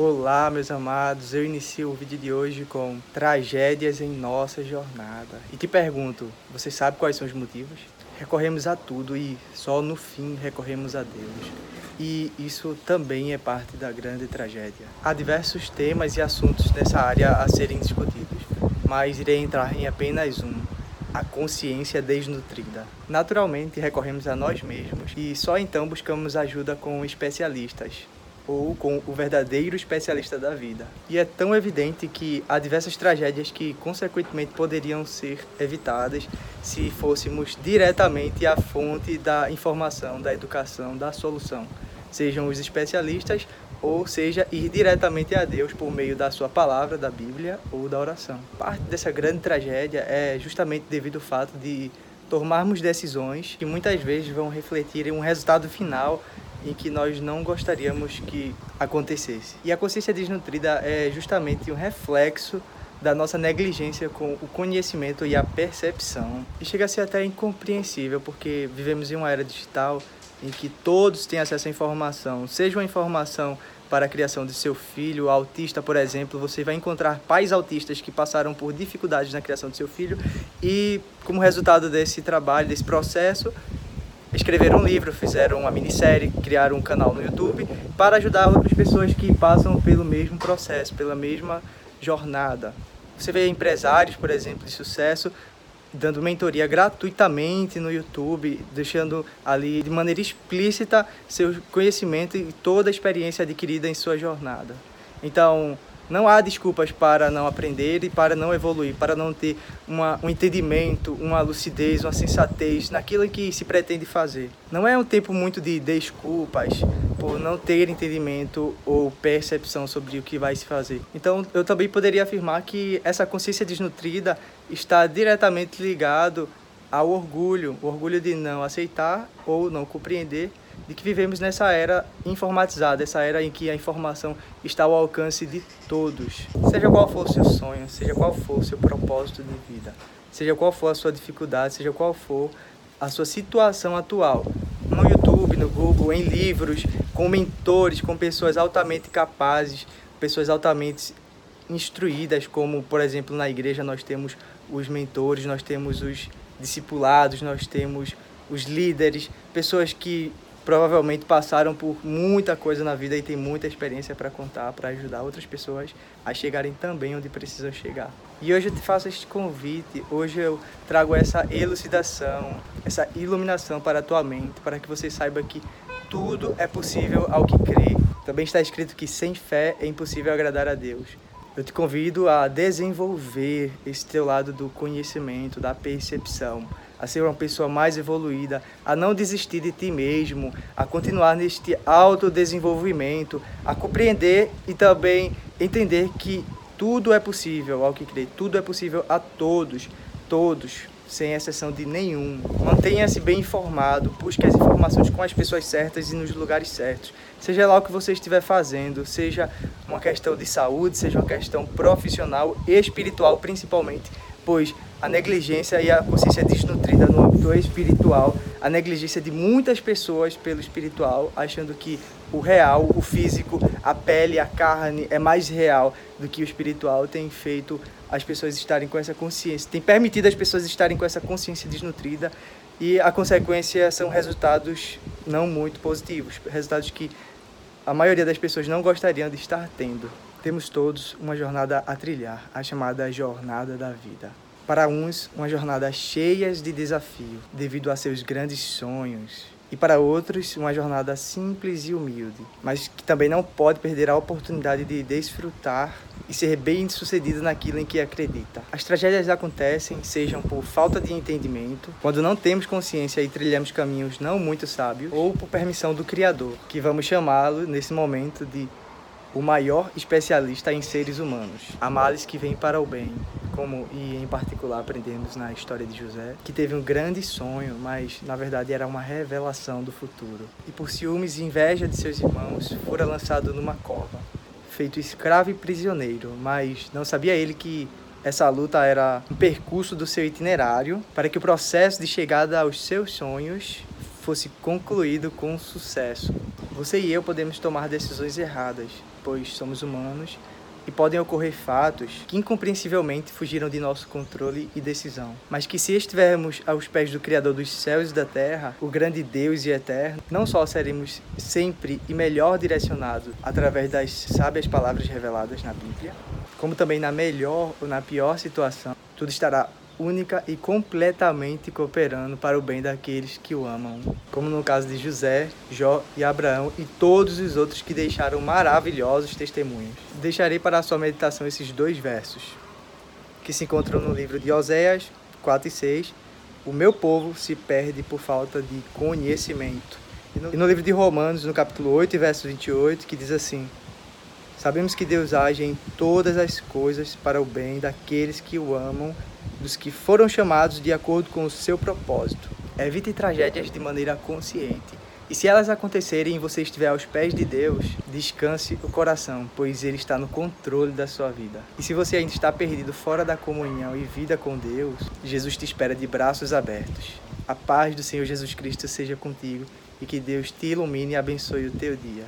Olá, meus amados. Eu inicio o vídeo de hoje com tragédias em nossa jornada. E te pergunto, você sabe quais são os motivos? Recorremos a tudo e só no fim recorremos a Deus. E isso também é parte da grande tragédia. Há diversos temas e assuntos nessa área a serem discutidos, mas irei entrar em apenas um, a consciência desnutrida. Naturalmente, recorremos a nós mesmos e só então buscamos ajuda com especialistas, ou com o verdadeiro especialista da vida. E é tão evidente que há diversas tragédias que, consequentemente, poderiam ser evitadas se fôssemos diretamente à fonte da informação, da educação, da solução, sejam os especialistas ou seja, ir diretamente a Deus por meio da sua palavra, da Bíblia ou da oração. Parte dessa grande tragédia é justamente devido ao fato de tomarmos decisões que muitas vezes vão refletir em um resultado final em que nós não gostaríamos que acontecesse. E a consciência desnutrida é justamente um reflexo da nossa negligência com o conhecimento e a percepção. E chega a ser até incompreensível, porque vivemos em uma era digital em que todos têm acesso à informação, seja uma informação para a criação de seu filho autista, por exemplo, você vai encontrar pais autistas que passaram por dificuldades na criação de seu filho e, como resultado desse trabalho, desse processo, escreveram um livro, fizeram uma minissérie, criaram um canal no YouTube para ajudar outras pessoas que passam pelo mesmo processo, pela mesma jornada. Você vê empresários, por exemplo, de sucesso dando mentoria gratuitamente no YouTube, deixando ali de maneira explícita seu conhecimento e toda a experiência adquirida em sua jornada. Então, não há desculpas para não aprender e para não evoluir, para não ter uma, um entendimento, uma lucidez, uma sensatez naquilo que se pretende fazer. Não é um tempo muito de desculpas por não ter entendimento ou percepção sobre o que vai se fazer. Então, eu também poderia afirmar que essa consciência desnutrida está diretamente ligado ao orgulho, o orgulho de não aceitar ou não compreender de que vivemos nessa era informatizada, essa era em que a informação está ao alcance de todos. Seja qual for o seu sonho, seja qual for o seu propósito de vida, seja qual for a sua dificuldade, seja qual for a sua situação atual, no YouTube, no Google, em livros, com mentores, com pessoas altamente capazes, pessoas altamente instruídas, como por exemplo na igreja nós temos os mentores, nós temos os discipulados, nós temos os líderes, pessoas que provavelmente passaram por muita coisa na vida e têm muita experiência para contar, para ajudar outras pessoas a chegarem também onde precisam chegar. E hoje eu te faço este convite, hoje eu trago essa elucidação, essa iluminação para a tua mente, para que você saiba que tudo é possível ao que crê. Também está escrito que sem fé é impossível agradar a Deus. Eu te convido a desenvolver esse teu lado do conhecimento, da percepção, a ser uma pessoa mais evoluída, a não desistir de ti mesmo, a continuar neste autodesenvolvimento, a compreender e também entender que tudo é possível ao que crê, tudo é possível a todos, todos, sem exceção de nenhum. Mantenha-se bem informado, busque as informações com as pessoas certas e nos lugares certos. Seja lá o que você estiver fazendo, seja uma questão de saúde, seja uma questão profissional e espiritual principalmente, pois a negligência e a consciência desnutrida no âmbito espiritual, a negligência de muitas pessoas pelo espiritual, achando que o real, o físico, a pele, a carne é mais real do que o espiritual, tem feito as pessoas estarem com essa consciência, tem permitido as pessoas estarem com essa consciência desnutrida e a consequência são resultados não muito positivos, resultados que a maioria das pessoas não gostariam de estar tendo. Temos todos uma jornada a trilhar, a chamada jornada da vida. Para uns, uma jornada cheia de desafio, devido a seus grandes sonhos. E para outros, uma jornada simples e humilde, mas que também não pode perder a oportunidade de desfrutar e ser bem sucedido naquilo em que acredita. As tragédias acontecem, sejam por falta de entendimento, quando não temos consciência e trilhamos caminhos não muito sábios, ou por permissão do Criador, que vamos chamá-lo nesse momento de o maior especialista em seres humanos. Há males que vêm para o bem, como e em particular aprendemos na história de José, que teve um grande sonho, mas na verdade era uma revelação do futuro. E por ciúmes e inveja de seus irmãos, fora lançado numa cova, feito escravo e prisioneiro, mas não sabia ele que essa luta era um percurso do seu itinerário para que o processo de chegada aos seus sonhos fosse concluído com sucesso. Você e eu podemos tomar decisões erradas, pois somos humanos e podem ocorrer fatos que incompreensivelmente fugiram de nosso controle e decisão, mas que se estivermos aos pés do Criador dos céus e da terra, o grande Deus e eterno, não só seremos sempre e melhor direcionados através das sábias palavras reveladas na Bíblia, como também na melhor ou na pior situação, tudo estará única e completamente cooperando para o bem daqueles que o amam, como no caso de José, Jó e Abraão e todos os outros que deixaram maravilhosos testemunhos. Deixarei para a sua meditação esses dois versos, que se encontram no livro de Oséias 4 e 6. O meu povo se perde por falta de conhecimento. E no, e no livro de Romanos, no capítulo 8, verso 28, que diz assim: Sabemos que Deus age em todas as coisas para o bem daqueles que o amam dos que foram chamados de acordo com o seu propósito. Evite tragédias de maneira consciente. E se elas acontecerem e você estiver aos pés de Deus, descanse o coração, pois Ele está no controle da sua vida. E se você ainda está perdido fora da comunhão e vida com Deus, Jesus te espera de braços abertos. A paz do Senhor Jesus Cristo seja contigo e que Deus te ilumine e abençoe o teu dia.